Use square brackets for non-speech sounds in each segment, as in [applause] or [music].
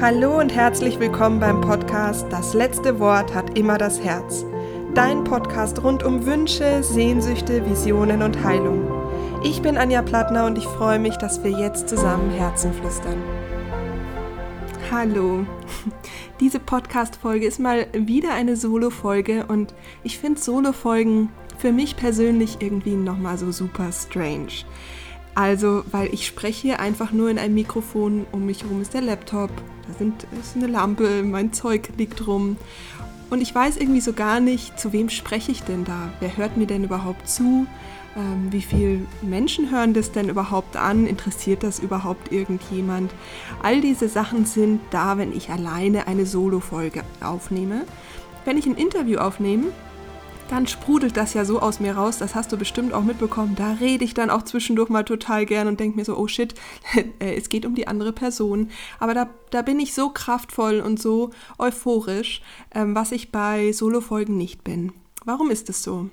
Hallo und herzlich willkommen beim Podcast Das letzte Wort hat immer das Herz. Dein Podcast rund um Wünsche, Sehnsüchte, Visionen und Heilung. Ich bin Anja Plattner und ich freue mich, dass wir jetzt zusammen Herzen flüstern. Hallo. [laughs] Diese Podcast-Folge ist mal wieder eine Solo-Folge und ich finde Solo-Folgen für mich persönlich irgendwie nochmal so super strange. Also, weil ich spreche hier einfach nur in ein Mikrofon, um mich herum ist der Laptop, da sind, ist eine Lampe, mein Zeug liegt rum. Und ich weiß irgendwie so gar nicht, zu wem spreche ich denn da? Wer hört mir denn überhaupt zu? Ähm, wie viele Menschen hören das denn überhaupt an? Interessiert das überhaupt irgendjemand? All diese Sachen sind da, wenn ich alleine eine Solo-Folge aufnehme. Wenn ich ein Interview aufnehme, dann sprudelt das ja so aus mir raus, das hast du bestimmt auch mitbekommen. Da rede ich dann auch zwischendurch mal total gern und denke mir so, oh shit, [laughs] äh, es geht um die andere Person. Aber da, da bin ich so kraftvoll und so euphorisch, ähm, was ich bei Solo-Folgen nicht bin. Warum ist es so?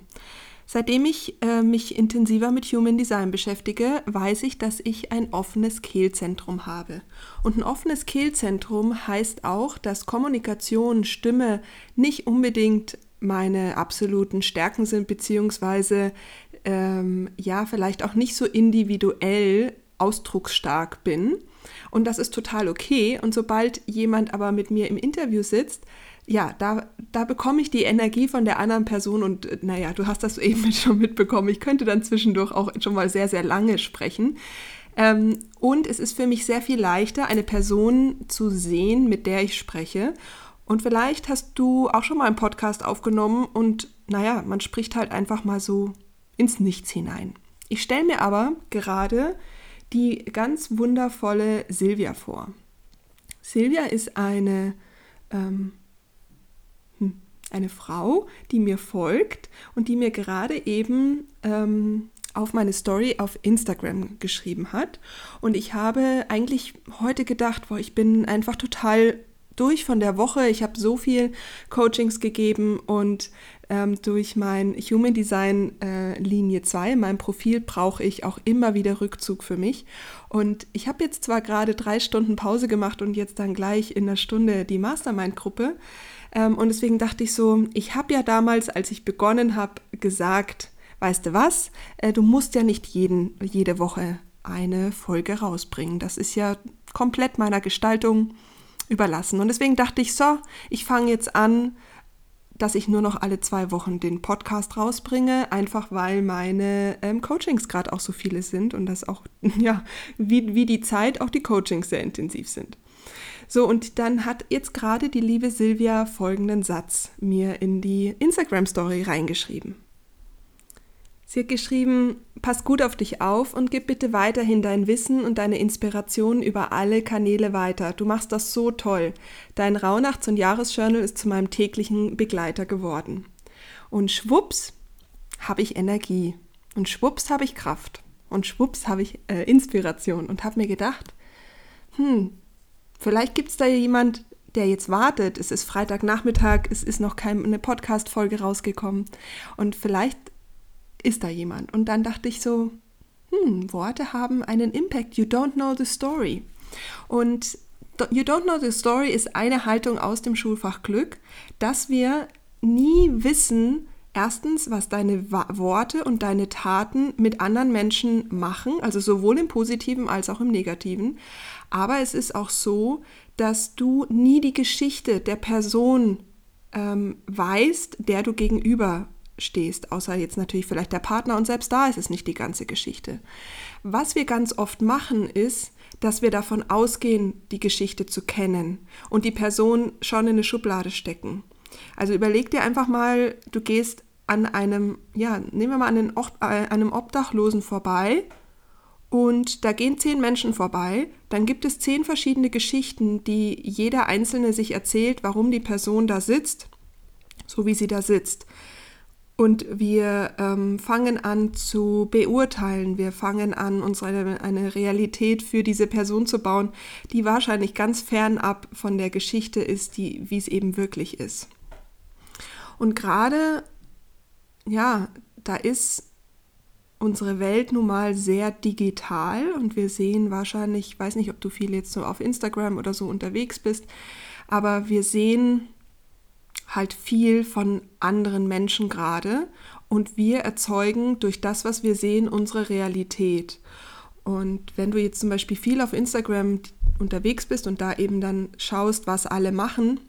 Seitdem ich äh, mich intensiver mit Human Design beschäftige, weiß ich, dass ich ein offenes Kehlzentrum habe. Und ein offenes Kehlzentrum heißt auch, dass Kommunikation, Stimme nicht unbedingt meine absoluten Stärken sind, beziehungsweise ähm, ja, vielleicht auch nicht so individuell ausdrucksstark bin. Und das ist total okay. Und sobald jemand aber mit mir im Interview sitzt, ja, da, da bekomme ich die Energie von der anderen Person und äh, naja, du hast das eben [laughs] schon mitbekommen. Ich könnte dann zwischendurch auch schon mal sehr, sehr lange sprechen. Ähm, und es ist für mich sehr viel leichter, eine Person zu sehen, mit der ich spreche. Und vielleicht hast du auch schon mal einen Podcast aufgenommen und naja, man spricht halt einfach mal so ins Nichts hinein. Ich stelle mir aber gerade die ganz wundervolle Silvia vor. Silvia ist eine, ähm, hm, eine Frau, die mir folgt und die mir gerade eben ähm, auf meine Story auf Instagram geschrieben hat. Und ich habe eigentlich heute gedacht, boah, ich bin einfach total durch von der Woche. Ich habe so viel Coachings gegeben und ähm, durch mein Human Design äh, Linie 2, mein Profil, brauche ich auch immer wieder Rückzug für mich. Und ich habe jetzt zwar gerade drei Stunden Pause gemacht und jetzt dann gleich in einer Stunde die Mastermind-Gruppe. Ähm, und deswegen dachte ich so, ich habe ja damals, als ich begonnen habe, gesagt, weißt du was, äh, du musst ja nicht jeden, jede Woche eine Folge rausbringen. Das ist ja komplett meiner Gestaltung überlassen. Und deswegen dachte ich, so, ich fange jetzt an, dass ich nur noch alle zwei Wochen den Podcast rausbringe, einfach weil meine ähm, Coachings gerade auch so viele sind und das auch, [laughs] ja, wie, wie die Zeit auch die Coachings sehr intensiv sind. So, und dann hat jetzt gerade die liebe Silvia folgenden Satz mir in die Instagram-Story reingeschrieben. Sie hat geschrieben, pass gut auf dich auf und gib bitte weiterhin dein Wissen und deine Inspiration über alle Kanäle weiter. Du machst das so toll. Dein Rauhnachts- und Jahresjournal ist zu meinem täglichen Begleiter geworden. Und schwupps habe ich Energie. Und schwupps habe ich Kraft. Und schwupps habe ich äh, Inspiration. Und habe mir gedacht, hm, vielleicht gibt es da jemand, der jetzt wartet. Es ist Freitagnachmittag, es ist noch keine Podcast-Folge rausgekommen. Und vielleicht ist da jemand? Und dann dachte ich so, hm, Worte haben einen Impact. You don't know the story. Und You don't know the story ist eine Haltung aus dem Schulfach Glück, dass wir nie wissen, erstens, was deine Worte und deine Taten mit anderen Menschen machen, also sowohl im positiven als auch im negativen. Aber es ist auch so, dass du nie die Geschichte der Person ähm, weißt, der du gegenüber stehst, außer jetzt natürlich vielleicht der Partner und selbst da ist es nicht die ganze Geschichte. Was wir ganz oft machen ist, dass wir davon ausgehen, die Geschichte zu kennen und die Person schon in eine Schublade stecken. Also überleg dir einfach mal, du gehst an einem, ja, nehmen wir mal an äh, einem Obdachlosen vorbei und da gehen zehn Menschen vorbei, dann gibt es zehn verschiedene Geschichten, die jeder Einzelne sich erzählt, warum die Person da sitzt, so wie sie da sitzt. Und wir ähm, fangen an zu beurteilen, wir fangen an, uns eine, eine Realität für diese Person zu bauen, die wahrscheinlich ganz fernab von der Geschichte ist, die, wie es eben wirklich ist. Und gerade, ja, da ist unsere Welt nun mal sehr digital und wir sehen wahrscheinlich, ich weiß nicht, ob du viel jetzt so auf Instagram oder so unterwegs bist, aber wir sehen halt viel von anderen Menschen gerade und wir erzeugen durch das, was wir sehen, unsere Realität. Und wenn du jetzt zum Beispiel viel auf Instagram unterwegs bist und da eben dann schaust, was alle machen,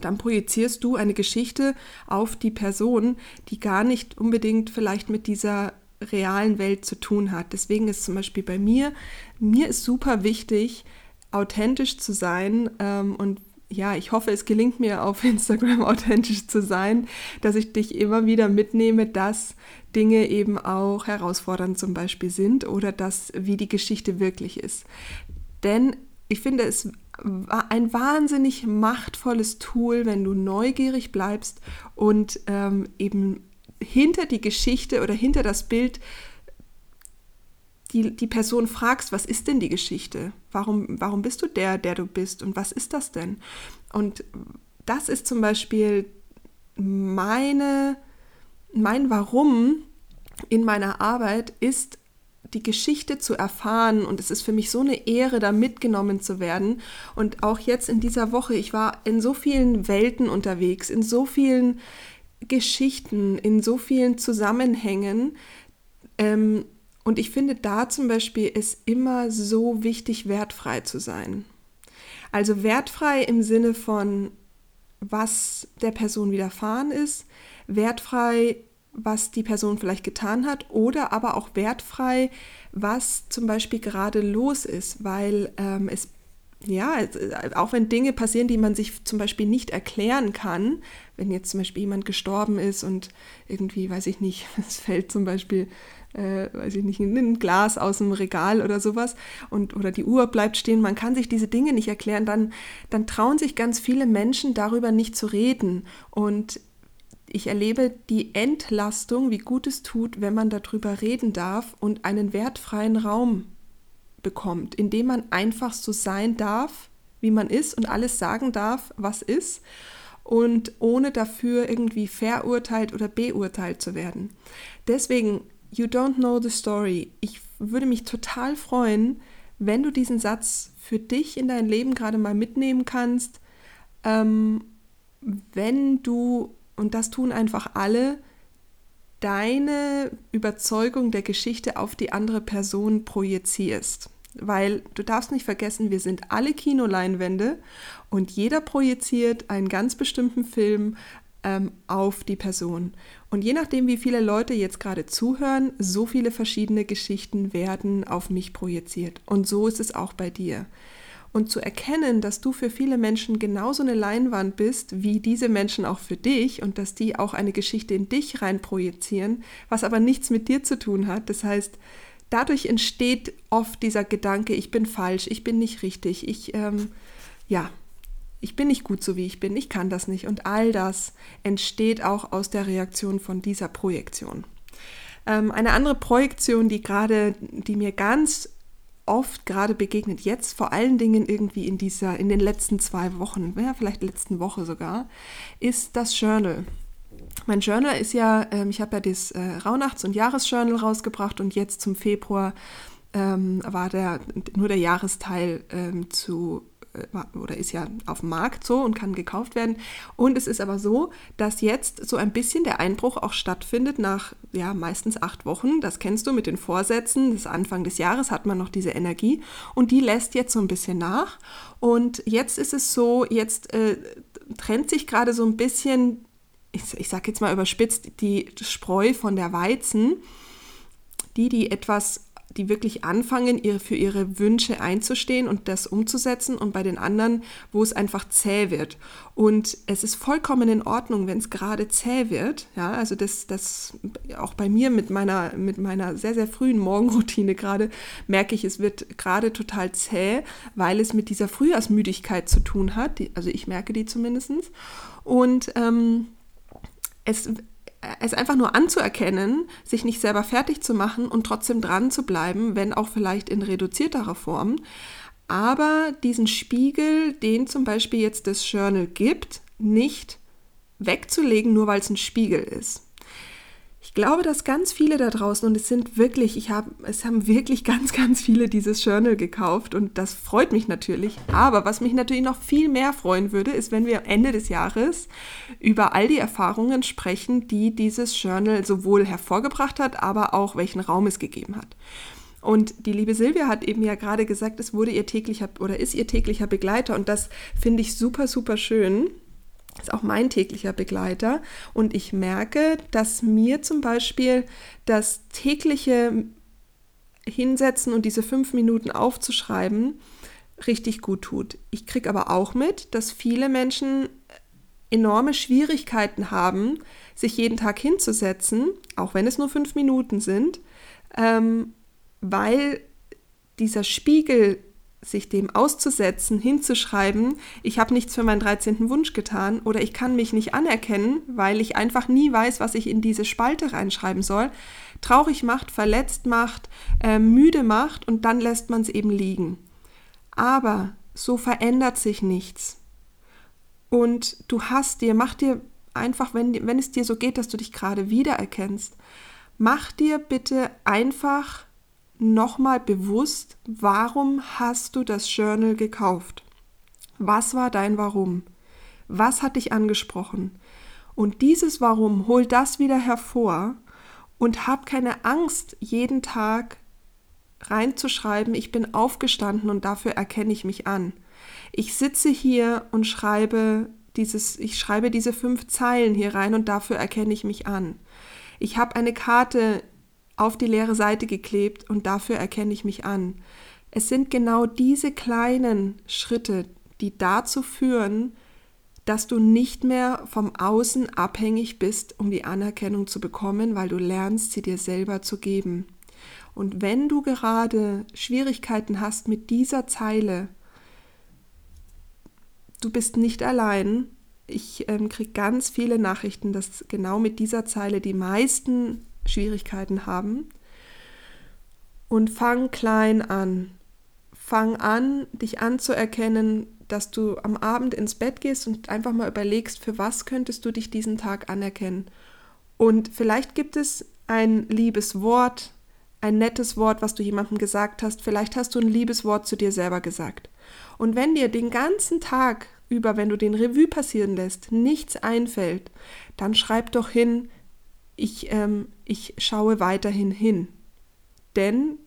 dann projizierst du eine Geschichte auf die Person, die gar nicht unbedingt vielleicht mit dieser realen Welt zu tun hat. Deswegen ist zum Beispiel bei mir, mir ist super wichtig, authentisch zu sein ähm, und ja, ich hoffe, es gelingt mir auf [laughs] Instagram authentisch zu sein, dass ich dich immer wieder mitnehme, dass Dinge eben auch herausfordernd zum Beispiel sind oder dass, wie die Geschichte wirklich ist. Denn ich finde es ein wahnsinnig machtvolles Tool, wenn du neugierig bleibst und ähm, eben hinter die Geschichte oder hinter das Bild die, die Person fragst, was ist denn die Geschichte? Warum, warum bist du der, der du bist? Und was ist das denn? Und das ist zum Beispiel meine, mein Warum in meiner Arbeit ist, die Geschichte zu erfahren und es ist für mich so eine Ehre, da mitgenommen zu werden. Und auch jetzt in dieser Woche, ich war in so vielen Welten unterwegs, in so vielen Geschichten, in so vielen Zusammenhängen. Ähm, und ich finde da zum Beispiel ist immer so wichtig, wertfrei zu sein. Also wertfrei im Sinne von, was der Person widerfahren ist, wertfrei, was die Person vielleicht getan hat oder aber auch wertfrei, was zum Beispiel gerade los ist, weil ähm, es ja, auch wenn Dinge passieren, die man sich zum Beispiel nicht erklären kann, wenn jetzt zum Beispiel jemand gestorben ist und irgendwie, weiß ich nicht, [laughs] es fällt zum Beispiel, äh, weiß ich nicht, ein Glas aus dem Regal oder sowas und oder die Uhr bleibt stehen, man kann sich diese Dinge nicht erklären, dann, dann trauen sich ganz viele Menschen darüber nicht zu reden. Und ich erlebe die Entlastung, wie gut es tut, wenn man darüber reden darf und einen wertfreien Raum bekommt, indem man einfach so sein darf, wie man ist und alles sagen darf, was ist und ohne dafür irgendwie verurteilt oder beurteilt zu werden. Deswegen, you don't know the story. Ich würde mich total freuen, wenn du diesen Satz für dich in dein Leben gerade mal mitnehmen kannst, ähm, wenn du, und das tun einfach alle, deine Überzeugung der Geschichte auf die andere Person projizierst weil du darfst nicht vergessen, wir sind alle Kinoleinwände und jeder projiziert einen ganz bestimmten Film ähm, auf die Person. Und je nachdem, wie viele Leute jetzt gerade zuhören, so viele verschiedene Geschichten werden auf mich projiziert. Und so ist es auch bei dir. Und zu erkennen, dass du für viele Menschen genauso eine Leinwand bist, wie diese Menschen auch für dich und dass die auch eine Geschichte in dich rein projizieren, was aber nichts mit dir zu tun hat. Das heißt, dadurch entsteht oft dieser Gedanke, ich bin falsch, ich bin nicht richtig, ich, ähm, ja, ich bin nicht gut so wie ich bin, ich kann das nicht. Und all das entsteht auch aus der Reaktion von dieser Projektion. Ähm, eine andere Projektion, die gerade, die mir ganz oft gerade begegnet, jetzt vor allen Dingen irgendwie in dieser, in den letzten zwei Wochen, ja, vielleicht letzten Woche sogar, ist das Journal. Mein Journal ist ja, ähm, ich habe ja das äh, Rauhnachts- und Jahresjournal rausgebracht und jetzt zum Februar ähm, war der, nur der Jahresteil ähm, zu oder ist ja auf dem Markt so und kann gekauft werden. Und es ist aber so, dass jetzt so ein bisschen der Einbruch auch stattfindet nach ja meistens acht Wochen. Das kennst du mit den Vorsätzen. Das Anfang des Jahres hat man noch diese Energie und die lässt jetzt so ein bisschen nach. Und jetzt ist es so, jetzt äh, trennt sich gerade so ein bisschen ich, ich sage jetzt mal überspitzt, die Spreu von der Weizen, die, die etwas, die wirklich anfangen, ihre, für ihre Wünsche einzustehen und das umzusetzen und bei den anderen, wo es einfach zäh wird. Und es ist vollkommen in Ordnung, wenn es gerade zäh wird. Ja, also das, das auch bei mir mit meiner, mit meiner sehr, sehr frühen Morgenroutine gerade merke ich, es wird gerade total zäh, weil es mit dieser Frühjahrsmüdigkeit zu tun hat. Die, also ich merke die zumindest. Und ähm, es, es einfach nur anzuerkennen, sich nicht selber fertig zu machen und trotzdem dran zu bleiben, wenn auch vielleicht in reduzierterer Form. Aber diesen Spiegel, den zum Beispiel jetzt das Journal gibt, nicht wegzulegen, nur weil es ein Spiegel ist. Ich glaube, dass ganz viele da draußen, und es sind wirklich, ich habe, es haben wirklich ganz, ganz viele dieses Journal gekauft und das freut mich natürlich. Aber was mich natürlich noch viel mehr freuen würde, ist, wenn wir Ende des Jahres über all die Erfahrungen sprechen, die dieses Journal sowohl hervorgebracht hat, aber auch welchen Raum es gegeben hat. Und die liebe Silvia hat eben ja gerade gesagt, es wurde ihr täglicher oder ist ihr täglicher Begleiter und das finde ich super, super schön ist auch mein täglicher Begleiter. Und ich merke, dass mir zum Beispiel das tägliche Hinsetzen und diese fünf Minuten aufzuschreiben richtig gut tut. Ich kriege aber auch mit, dass viele Menschen enorme Schwierigkeiten haben, sich jeden Tag hinzusetzen, auch wenn es nur fünf Minuten sind, ähm, weil dieser Spiegel sich dem auszusetzen, hinzuschreiben, ich habe nichts für meinen 13. Wunsch getan oder ich kann mich nicht anerkennen, weil ich einfach nie weiß, was ich in diese Spalte reinschreiben soll, traurig macht, verletzt macht, äh, müde macht und dann lässt man es eben liegen. Aber so verändert sich nichts. Und du hast dir, mach dir einfach, wenn, wenn es dir so geht, dass du dich gerade wiedererkennst, mach dir bitte einfach nochmal bewusst, warum hast du das Journal gekauft? Was war dein Warum? Was hat dich angesprochen? Und dieses Warum hol das wieder hervor und hab keine Angst, jeden Tag reinzuschreiben, ich bin aufgestanden und dafür erkenne ich mich an. Ich sitze hier und schreibe dieses, ich schreibe diese fünf Zeilen hier rein und dafür erkenne ich mich an. Ich habe eine Karte auf die leere Seite geklebt und dafür erkenne ich mich an. Es sind genau diese kleinen Schritte, die dazu führen, dass du nicht mehr vom Außen abhängig bist, um die Anerkennung zu bekommen, weil du lernst, sie dir selber zu geben. Und wenn du gerade Schwierigkeiten hast mit dieser Zeile, du bist nicht allein. Ich ähm, kriege ganz viele Nachrichten, dass genau mit dieser Zeile die meisten Schwierigkeiten haben. Und fang klein an. Fang an, dich anzuerkennen, dass du am Abend ins Bett gehst und einfach mal überlegst, für was könntest du dich diesen Tag anerkennen. Und vielleicht gibt es ein liebes Wort, ein nettes Wort, was du jemandem gesagt hast. Vielleicht hast du ein liebes Wort zu dir selber gesagt. Und wenn dir den ganzen Tag über, wenn du den Revue passieren lässt, nichts einfällt, dann schreib doch hin, ich, ähm, ich schaue weiterhin hin. Denn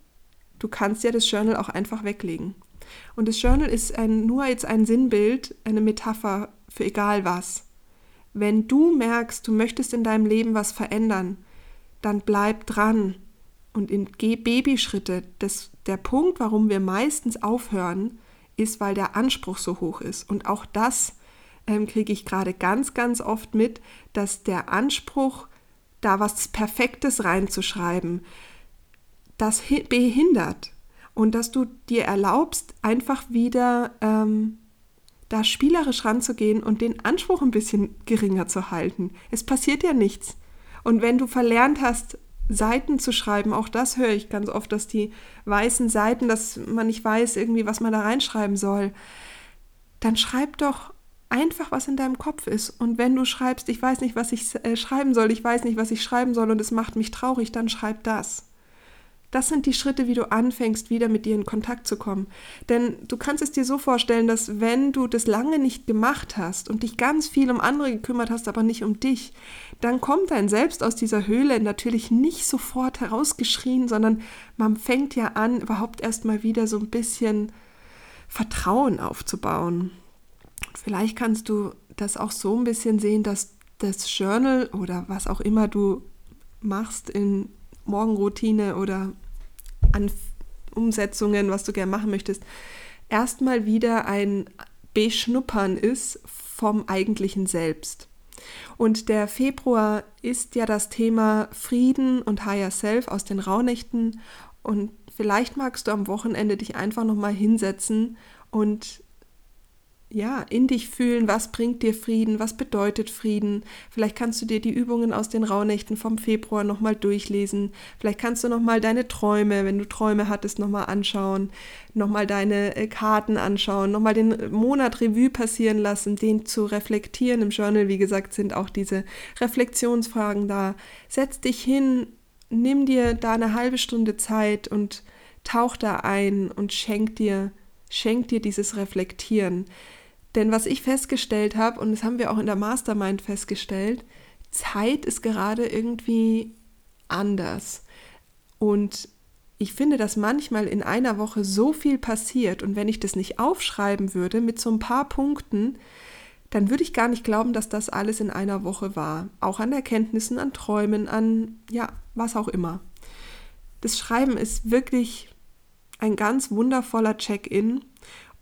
du kannst ja das Journal auch einfach weglegen. Und das Journal ist ein, nur jetzt ein Sinnbild, eine Metapher für egal was. Wenn du merkst, du möchtest in deinem Leben was verändern, dann bleib dran und in, geh Babyschritte. Das, der Punkt, warum wir meistens aufhören, ist, weil der Anspruch so hoch ist. Und auch das ähm, kriege ich gerade ganz, ganz oft mit, dass der Anspruch da was Perfektes reinzuschreiben, das behindert. Und dass du dir erlaubst, einfach wieder ähm, da spielerisch ranzugehen und den Anspruch ein bisschen geringer zu halten. Es passiert ja nichts. Und wenn du verlernt hast, Seiten zu schreiben, auch das höre ich ganz oft, dass die weißen Seiten, dass man nicht weiß irgendwie, was man da reinschreiben soll, dann schreib doch einfach, was in deinem Kopf ist. Und wenn du schreibst, ich weiß nicht, was ich äh, schreiben soll, ich weiß nicht, was ich schreiben soll und es macht mich traurig, dann schreib das. Das sind die Schritte, wie du anfängst, wieder mit dir in Kontakt zu kommen. Denn du kannst es dir so vorstellen, dass wenn du das lange nicht gemacht hast und dich ganz viel um andere gekümmert hast, aber nicht um dich, dann kommt dein Selbst aus dieser Höhle natürlich nicht sofort herausgeschrien, sondern man fängt ja an, überhaupt erstmal wieder so ein bisschen Vertrauen aufzubauen. Vielleicht kannst du das auch so ein bisschen sehen, dass das Journal oder was auch immer du machst in Morgenroutine oder an Umsetzungen, was du gerne machen möchtest, erstmal wieder ein Beschnuppern ist vom eigentlichen Selbst. Und der Februar ist ja das Thema Frieden und Higher Self aus den Rauhnächten. Und vielleicht magst du am Wochenende dich einfach nochmal hinsetzen und ja, in dich fühlen, was bringt dir Frieden, was bedeutet Frieden. Vielleicht kannst du dir die Übungen aus den Rauhnächten vom Februar nochmal durchlesen. Vielleicht kannst du nochmal deine Träume, wenn du Träume hattest, nochmal anschauen, nochmal deine äh, Karten anschauen, nochmal den Monat Revue passieren lassen, den zu reflektieren. Im Journal, wie gesagt, sind auch diese Reflexionsfragen da. Setz dich hin, nimm dir da eine halbe Stunde Zeit und tauch da ein und schenk dir, schenk dir dieses Reflektieren. Denn was ich festgestellt habe, und das haben wir auch in der Mastermind festgestellt, Zeit ist gerade irgendwie anders. Und ich finde, dass manchmal in einer Woche so viel passiert und wenn ich das nicht aufschreiben würde mit so ein paar Punkten, dann würde ich gar nicht glauben, dass das alles in einer Woche war. Auch an Erkenntnissen, an Träumen, an ja, was auch immer. Das Schreiben ist wirklich ein ganz wundervoller Check-in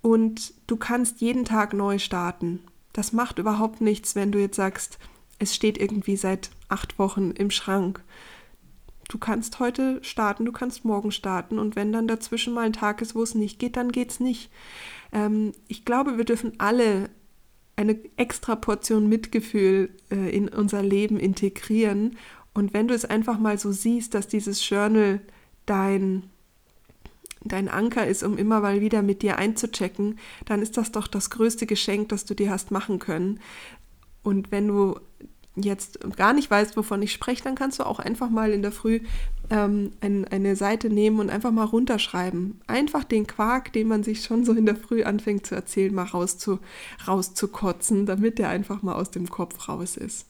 und du kannst jeden Tag neu starten. Das macht überhaupt nichts, wenn du jetzt sagst, es steht irgendwie seit acht Wochen im Schrank. Du kannst heute starten, du kannst morgen starten und wenn dann dazwischen mal ein Tag ist, wo es nicht geht, dann geht es nicht. Ähm, ich glaube, wir dürfen alle eine extra Portion Mitgefühl äh, in unser Leben integrieren. Und wenn du es einfach mal so siehst, dass dieses Journal dein dein Anker ist, um immer mal wieder mit dir einzuchecken, dann ist das doch das größte Geschenk, das du dir hast machen können. Und wenn du jetzt gar nicht weißt, wovon ich spreche, dann kannst du auch einfach mal in der Früh ähm, ein, eine Seite nehmen und einfach mal runterschreiben. Einfach den Quark, den man sich schon so in der Früh anfängt zu erzählen, mal rauszu, rauszukotzen, damit der einfach mal aus dem Kopf raus ist.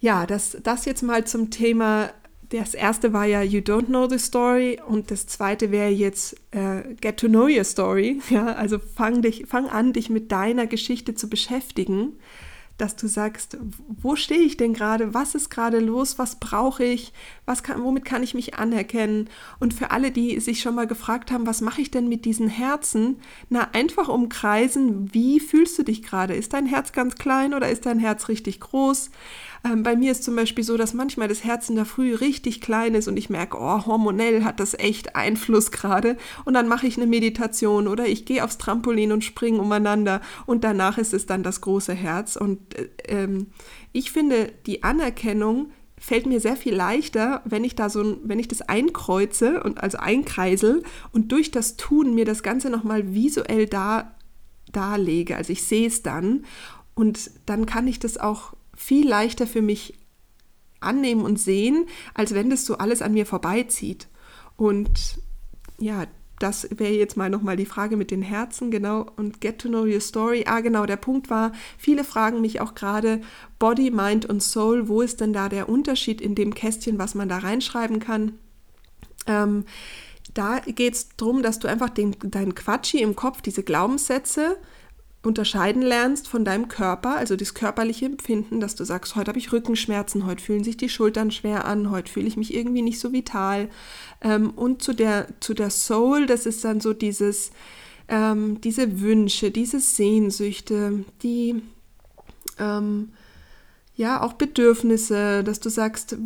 Ja, das, das jetzt mal zum Thema das erste war ja You Don't Know the Story und das zweite wäre jetzt äh, Get to Know Your Story. [laughs] Ja, also fang, dich, fang an, dich mit deiner Geschichte zu beschäftigen dass du sagst, wo stehe ich denn gerade, was ist gerade los, was brauche ich, was kann, womit kann ich mich anerkennen? Und für alle, die sich schon mal gefragt haben, was mache ich denn mit diesen Herzen? Na, einfach umkreisen, wie fühlst du dich gerade? Ist dein Herz ganz klein oder ist dein Herz richtig groß? Ähm, bei mir ist zum Beispiel so, dass manchmal das Herz in der Früh richtig klein ist und ich merke, oh, hormonell hat das echt Einfluss gerade. Und dann mache ich eine Meditation oder ich gehe aufs Trampolin und springe umeinander und danach ist es dann das große Herz. Und ähm, ich finde, die Anerkennung fällt mir sehr viel leichter, wenn ich da so, wenn ich das einkreuze und also einkreisel und durch das Tun mir das Ganze nochmal visuell da, darlege. Also ich sehe es dann und dann kann ich das auch viel leichter für mich annehmen und sehen, als wenn das so alles an mir vorbeizieht. Und ja, das wäre jetzt mal nochmal die Frage mit den Herzen, genau, und get to know your story. Ah, genau, der Punkt war, viele fragen mich auch gerade, Body, Mind und Soul, wo ist denn da der Unterschied in dem Kästchen, was man da reinschreiben kann? Ähm, da geht es darum, dass du einfach den, deinen Quatschi im Kopf, diese Glaubenssätze, unterscheiden lernst von deinem Körper, also das körperliche Empfinden, dass du sagst, heute habe ich Rückenschmerzen, heute fühlen sich die Schultern schwer an, heute fühle ich mich irgendwie nicht so vital. Ähm, und zu der, zu der Soul, das ist dann so dieses, ähm, diese Wünsche, diese Sehnsüchte, die ähm, ja auch Bedürfnisse, dass du sagst,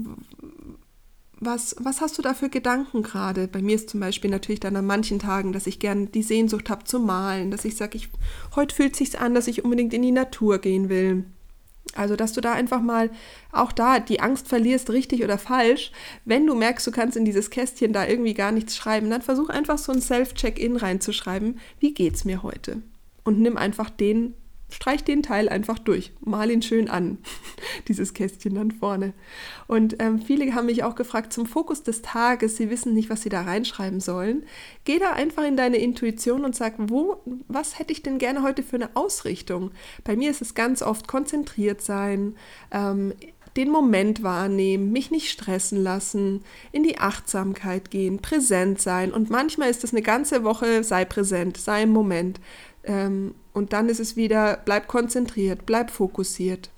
was, was hast du da für Gedanken gerade? Bei mir ist zum Beispiel natürlich dann an manchen Tagen, dass ich gern die Sehnsucht habe zu malen, dass ich sage, ich, heute fühlt es sich an, dass ich unbedingt in die Natur gehen will. Also, dass du da einfach mal auch da die Angst verlierst, richtig oder falsch. Wenn du merkst, du kannst in dieses Kästchen da irgendwie gar nichts schreiben, dann versuch einfach so ein Self-Check-In reinzuschreiben. Wie geht's mir heute? Und nimm einfach den streich den Teil einfach durch, mal ihn schön an, [laughs] dieses Kästchen dann vorne. Und ähm, viele haben mich auch gefragt zum Fokus des Tages, sie wissen nicht, was sie da reinschreiben sollen. Geh da einfach in deine Intuition und sag, wo, was hätte ich denn gerne heute für eine Ausrichtung? Bei mir ist es ganz oft konzentriert sein, ähm, den Moment wahrnehmen, mich nicht stressen lassen, in die Achtsamkeit gehen, präsent sein. Und manchmal ist es eine ganze Woche, sei präsent, sei im Moment. Ähm, und dann ist es wieder, bleib konzentriert, bleib fokussiert.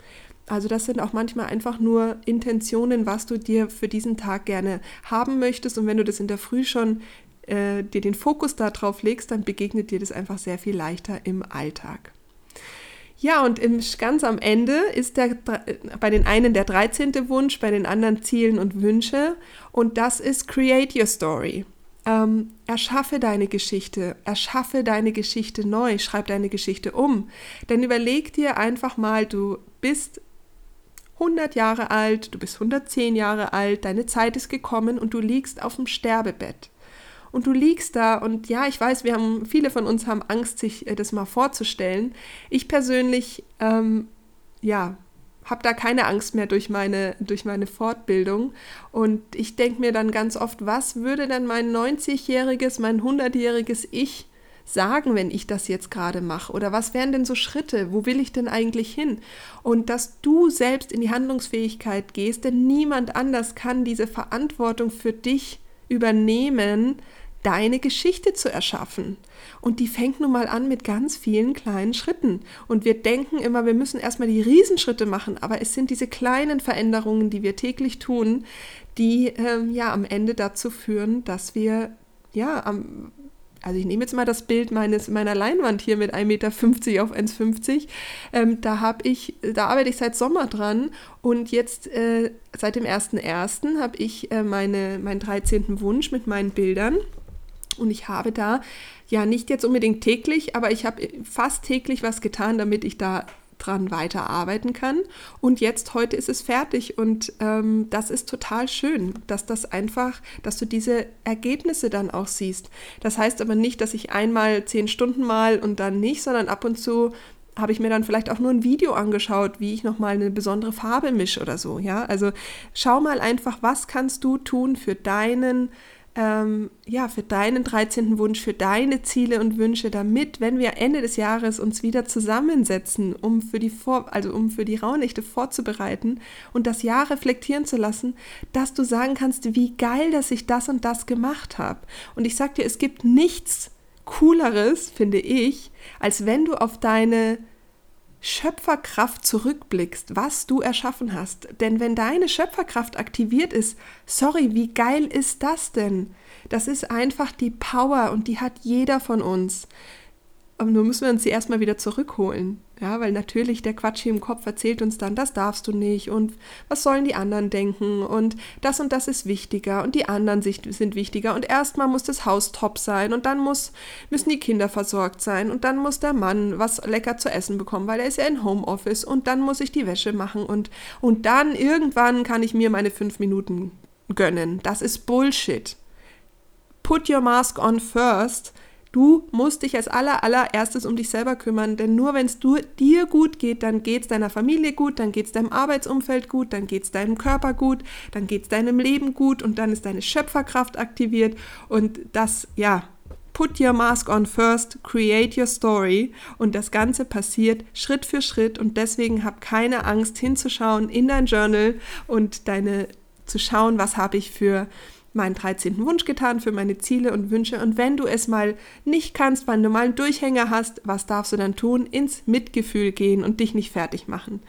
Also das sind auch manchmal einfach nur Intentionen, was du dir für diesen Tag gerne haben möchtest. Und wenn du das in der Früh schon äh, dir den Fokus darauf legst, dann begegnet dir das einfach sehr viel leichter im Alltag. Ja, und im, ganz am Ende ist der, bei den einen der 13. Wunsch, bei den anderen Zielen und Wünsche. Und das ist Create Your Story. Ähm, erschaffe deine Geschichte, erschaffe deine Geschichte neu, schreib deine Geschichte um. Denn überleg dir einfach mal, du bist 100 Jahre alt, du bist 110 Jahre alt, deine Zeit ist gekommen und du liegst auf dem Sterbebett. Und du liegst da und ja, ich weiß, wir haben, viele von uns haben Angst, sich äh, das mal vorzustellen. Ich persönlich, ähm, ja, habe da keine Angst mehr durch meine, durch meine Fortbildung. Und ich denke mir dann ganz oft, was würde denn mein 90-jähriges, mein 100-jähriges Ich sagen, wenn ich das jetzt gerade mache? Oder was wären denn so Schritte? Wo will ich denn eigentlich hin? Und dass du selbst in die Handlungsfähigkeit gehst, denn niemand anders kann diese Verantwortung für dich übernehmen, deine Geschichte zu erschaffen. Und die fängt nun mal an mit ganz vielen kleinen Schritten. Und wir denken immer, wir müssen erstmal die Riesenschritte machen, aber es sind diese kleinen Veränderungen, die wir täglich tun, die ähm, ja am Ende dazu führen, dass wir ja am also ich nehme jetzt mal das Bild meines, meiner Leinwand hier mit 1,50 Meter auf 1,50. Ähm, da habe ich, da arbeite ich seit Sommer dran und jetzt äh, seit dem 1.1. habe ich äh, meine, meinen 13. Wunsch mit meinen Bildern. Und ich habe da ja nicht jetzt unbedingt täglich, aber ich habe fast täglich was getan, damit ich da dran weiterarbeiten kann. Und jetzt, heute ist es fertig und ähm, das ist total schön, dass das einfach, dass du diese Ergebnisse dann auch siehst. Das heißt aber nicht, dass ich einmal zehn Stunden mal und dann nicht, sondern ab und zu habe ich mir dann vielleicht auch nur ein Video angeschaut, wie ich nochmal eine besondere Farbe mische oder so. Ja, also schau mal einfach, was kannst du tun für deinen ähm, ja, für deinen 13. Wunsch, für deine Ziele und Wünsche, damit, wenn wir Ende des Jahres uns wieder zusammensetzen, um für die Vor also um für die Rauhnächte vorzubereiten und das Jahr reflektieren zu lassen, dass du sagen kannst, wie geil, dass ich das und das gemacht habe. Und ich sag dir, es gibt nichts cooleres, finde ich, als wenn du auf deine Schöpferkraft zurückblickst, was du erschaffen hast. Denn wenn deine Schöpferkraft aktiviert ist, sorry, wie geil ist das denn? Das ist einfach die Power und die hat jeder von uns. Aber nur müssen wir uns sie erstmal wieder zurückholen. Ja, weil natürlich der Quatsch hier im Kopf erzählt uns dann, das darfst du nicht und was sollen die anderen denken und das und das ist wichtiger und die anderen sind wichtiger und erstmal muss das Haus top sein und dann muss, müssen die Kinder versorgt sein und dann muss der Mann was lecker zu essen bekommen, weil er ist ja in Homeoffice und dann muss ich die Wäsche machen und, und dann irgendwann kann ich mir meine fünf Minuten gönnen. Das ist Bullshit. Put your mask on first Du musst dich als aller, allererstes um dich selber kümmern, denn nur wenn es dir gut geht, dann geht es deiner Familie gut, dann geht es deinem Arbeitsumfeld gut, dann geht es deinem Körper gut, dann geht es deinem Leben gut und dann ist deine Schöpferkraft aktiviert. Und das, ja, put your mask on first, create your story. Und das Ganze passiert Schritt für Schritt. Und deswegen hab keine Angst hinzuschauen in dein Journal und deine zu schauen, was habe ich für meinen 13. Wunsch getan für meine Ziele und Wünsche. Und wenn du es mal nicht kannst, wenn du mal einen Durchhänger hast, was darfst du dann tun? Ins Mitgefühl gehen und dich nicht fertig machen.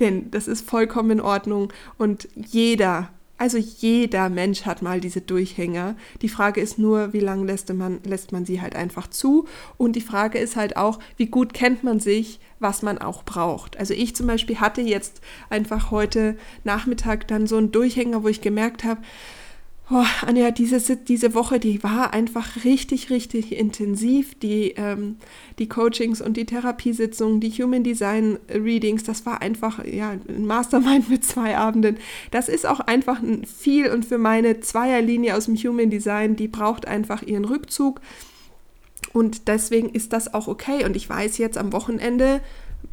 Denn das ist vollkommen in Ordnung und jeder, also jeder Mensch hat mal diese Durchhänger. Die Frage ist nur, wie lange lässt man, lässt man sie halt einfach zu? Und die Frage ist halt auch, wie gut kennt man sich, was man auch braucht. Also ich zum Beispiel hatte jetzt einfach heute Nachmittag dann so einen Durchhänger, wo ich gemerkt habe, Oh, Anja, diese, diese Woche, die war einfach richtig, richtig intensiv. Die, ähm, die Coachings und die Therapiesitzungen, die Human Design Readings, das war einfach ja, ein Mastermind [laughs] mit zwei Abenden. Das ist auch einfach viel und für meine Zweierlinie aus dem Human Design, die braucht einfach ihren Rückzug. Und deswegen ist das auch okay. Und ich weiß jetzt am Wochenende,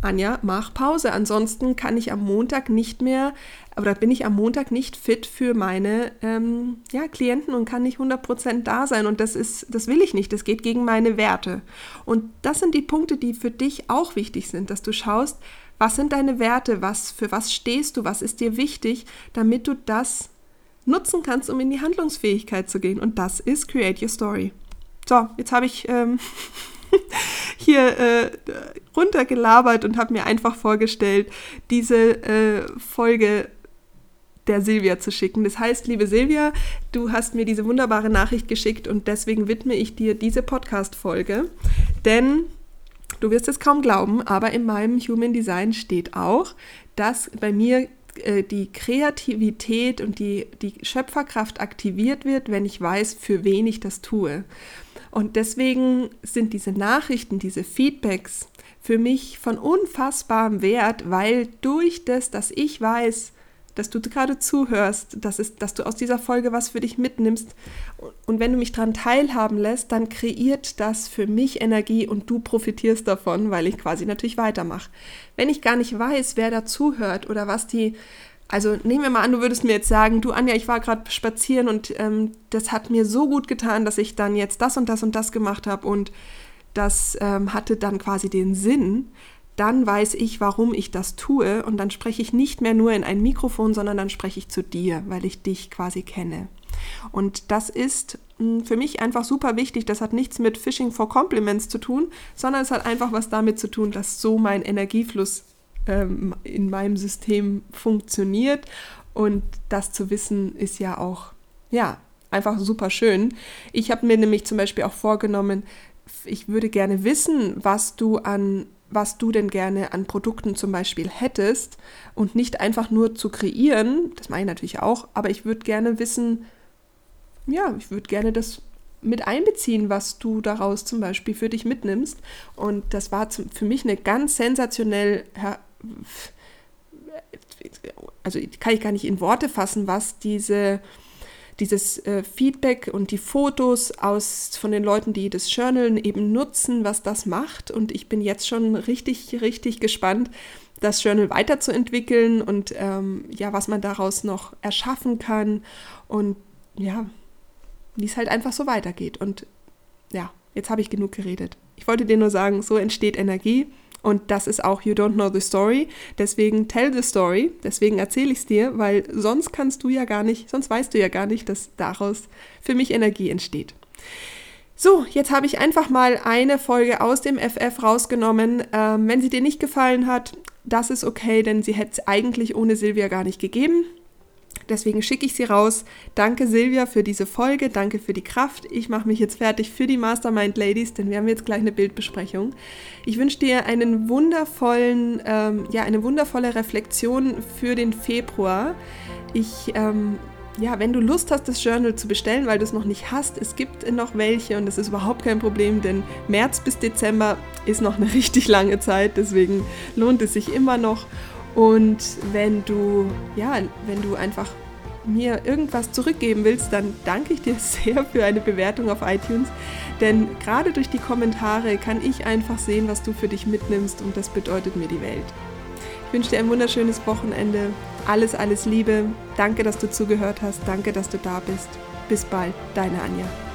Anja, mach Pause. Ansonsten kann ich am Montag nicht mehr oder bin ich am Montag nicht fit für meine ähm, ja, Klienten und kann nicht 100% da sein. Und das ist, das will ich nicht. Das geht gegen meine Werte. Und das sind die Punkte, die für dich auch wichtig sind, dass du schaust, was sind deine Werte, was, für was stehst du, was ist dir wichtig, damit du das nutzen kannst, um in die Handlungsfähigkeit zu gehen. Und das ist Create Your Story. So, jetzt habe ich ähm, [laughs] [laughs] hier äh, runtergelabert und habe mir einfach vorgestellt, diese äh, Folge der Silvia zu schicken. Das heißt, liebe Silvia, du hast mir diese wunderbare Nachricht geschickt und deswegen widme ich dir diese Podcast-Folge, denn du wirst es kaum glauben, aber in meinem Human Design steht auch, dass bei mir äh, die Kreativität und die, die Schöpferkraft aktiviert wird, wenn ich weiß, für wen ich das tue. Und deswegen sind diese Nachrichten, diese Feedbacks für mich von unfassbarem Wert, weil durch das, dass ich weiß, dass du gerade zuhörst, dass, es, dass du aus dieser Folge was für dich mitnimmst. Und wenn du mich daran teilhaben lässt, dann kreiert das für mich Energie und du profitierst davon, weil ich quasi natürlich weitermache. Wenn ich gar nicht weiß, wer da zuhört oder was die, also nehmen wir mal an, du würdest mir jetzt sagen, du Anja, ich war gerade spazieren und ähm, das hat mir so gut getan, dass ich dann jetzt das und das und das gemacht habe und das ähm, hatte dann quasi den Sinn, dann weiß ich, warum ich das tue und dann spreche ich nicht mehr nur in ein Mikrofon, sondern dann spreche ich zu dir, weil ich dich quasi kenne. Und das ist hm, für mich einfach super wichtig. Das hat nichts mit Fishing for Compliments zu tun, sondern es hat einfach was damit zu tun, dass so mein Energiefluss ähm, in meinem System funktioniert. Und das zu wissen ist ja auch, ja, einfach super schön. Ich habe mir nämlich zum Beispiel auch vorgenommen, ich würde gerne wissen, was du an was du denn gerne an Produkten zum Beispiel hättest und nicht einfach nur zu kreieren, das meine ich natürlich auch, aber ich würde gerne wissen, ja, ich würde gerne das mit einbeziehen, was du daraus zum Beispiel für dich mitnimmst. Und das war für mich eine ganz sensationell, also kann ich gar nicht in Worte fassen, was diese dieses äh, Feedback und die Fotos aus von den Leuten, die das Journalen eben nutzen, was das macht. Und ich bin jetzt schon richtig, richtig gespannt, das Journal weiterzuentwickeln und ähm, ja, was man daraus noch erschaffen kann und ja, wie es halt einfach so weitergeht. Und ja, jetzt habe ich genug geredet. Ich wollte dir nur sagen, so entsteht Energie und das ist auch You Don't Know the Story. Deswegen tell the story. Deswegen erzähle ich es dir, weil sonst kannst du ja gar nicht, sonst weißt du ja gar nicht, dass daraus für mich Energie entsteht. So, jetzt habe ich einfach mal eine Folge aus dem FF rausgenommen. Ähm, wenn sie dir nicht gefallen hat, das ist okay, denn sie hätte es eigentlich ohne Silvia gar nicht gegeben. Deswegen schicke ich sie raus. Danke Silvia für diese Folge, danke für die Kraft. Ich mache mich jetzt fertig für die Mastermind Ladies, denn wir haben jetzt gleich eine Bildbesprechung. Ich wünsche dir einen wundervollen, ähm, ja, eine wundervolle Reflexion für den Februar. Ich ähm, ja, wenn du Lust hast, das Journal zu bestellen, weil du es noch nicht hast, es gibt noch welche und das ist überhaupt kein Problem, denn März bis Dezember ist noch eine [laughs] richtig lange Zeit, deswegen lohnt es sich immer noch. Und wenn du, ja, wenn du einfach mir irgendwas zurückgeben willst, dann danke ich dir [laughs] sehr für eine Bewertung auf iTunes. Denn gerade durch die Kommentare kann ich einfach sehen, was du für dich mitnimmst und das bedeutet mir die Welt. Ich wünsche dir ein wunderschönes Wochenende. Alles, alles Liebe. Danke, dass du zugehört hast. Danke, dass du da bist. Bis bald, deine Anja.